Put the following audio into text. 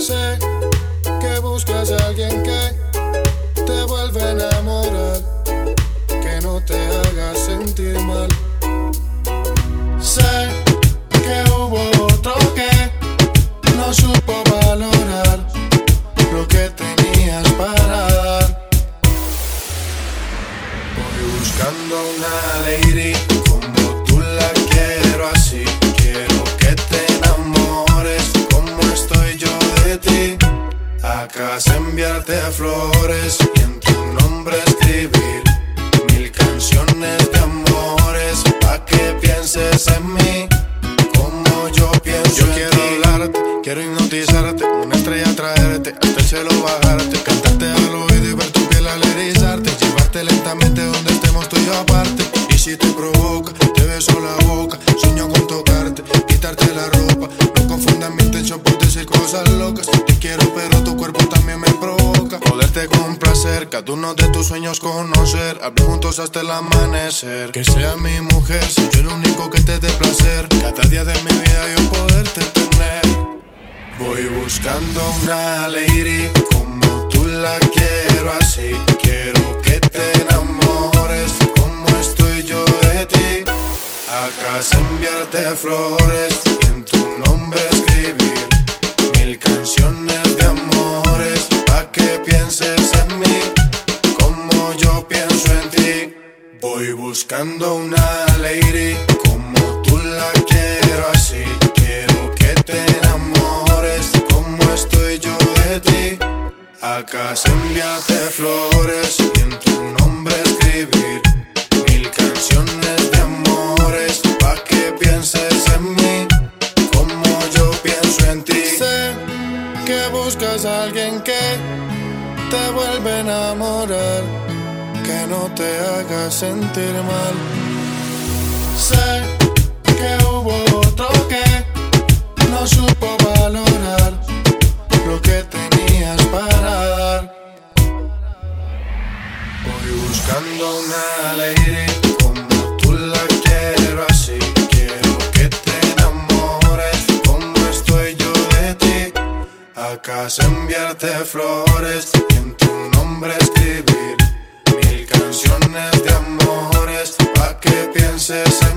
Sé que buscas a alguien que te vuelva a enamorar, que no te haga sentir mal. Sé que hubo otro que no supo valorar lo que tenías para dar. Voy buscando una lady como tú la quiero así. Enviarte flores y en tu nombre escribir mil canciones de amores pa' que pienses en mí como yo pienso yo quiero hablarte, quiero hipnotizarte, una estrella traerte, hasta el cielo bajarte, cantarte al oído y ver tu piel al erizarte, llevarte lentamente donde estemos tú y yo aparte. Y si te provoca, te beso la cada uno de tus sueños conocer, hablar juntos hasta el amanecer. Que sea mi mujer, soy yo el único que te dé placer. Cada día de mi vida yo poderte tener. Voy buscando una lady como tú la quiero así. Quiero que te enamores como estoy yo de ti. Acá enviarte flores en tu nombre escribir buscando una lady como tú la quiero así. Quiero que te enamores como estoy yo de ti. Acá enviarte flores y en tu nombre escribir mil canciones de amores pa' que pienses en mí como yo pienso en ti. Sé que buscas a alguien que te vuelve a enamorar, que no te haga sentir mal. Sé que hubo otro que no supo valorar lo que tenías para dar. Voy buscando una lady como tú la quiero así. Quiero que te enamores como estoy yo de ti. Acá enviarte flores y en tu nombre escribir canciones de amores pa' que pienses en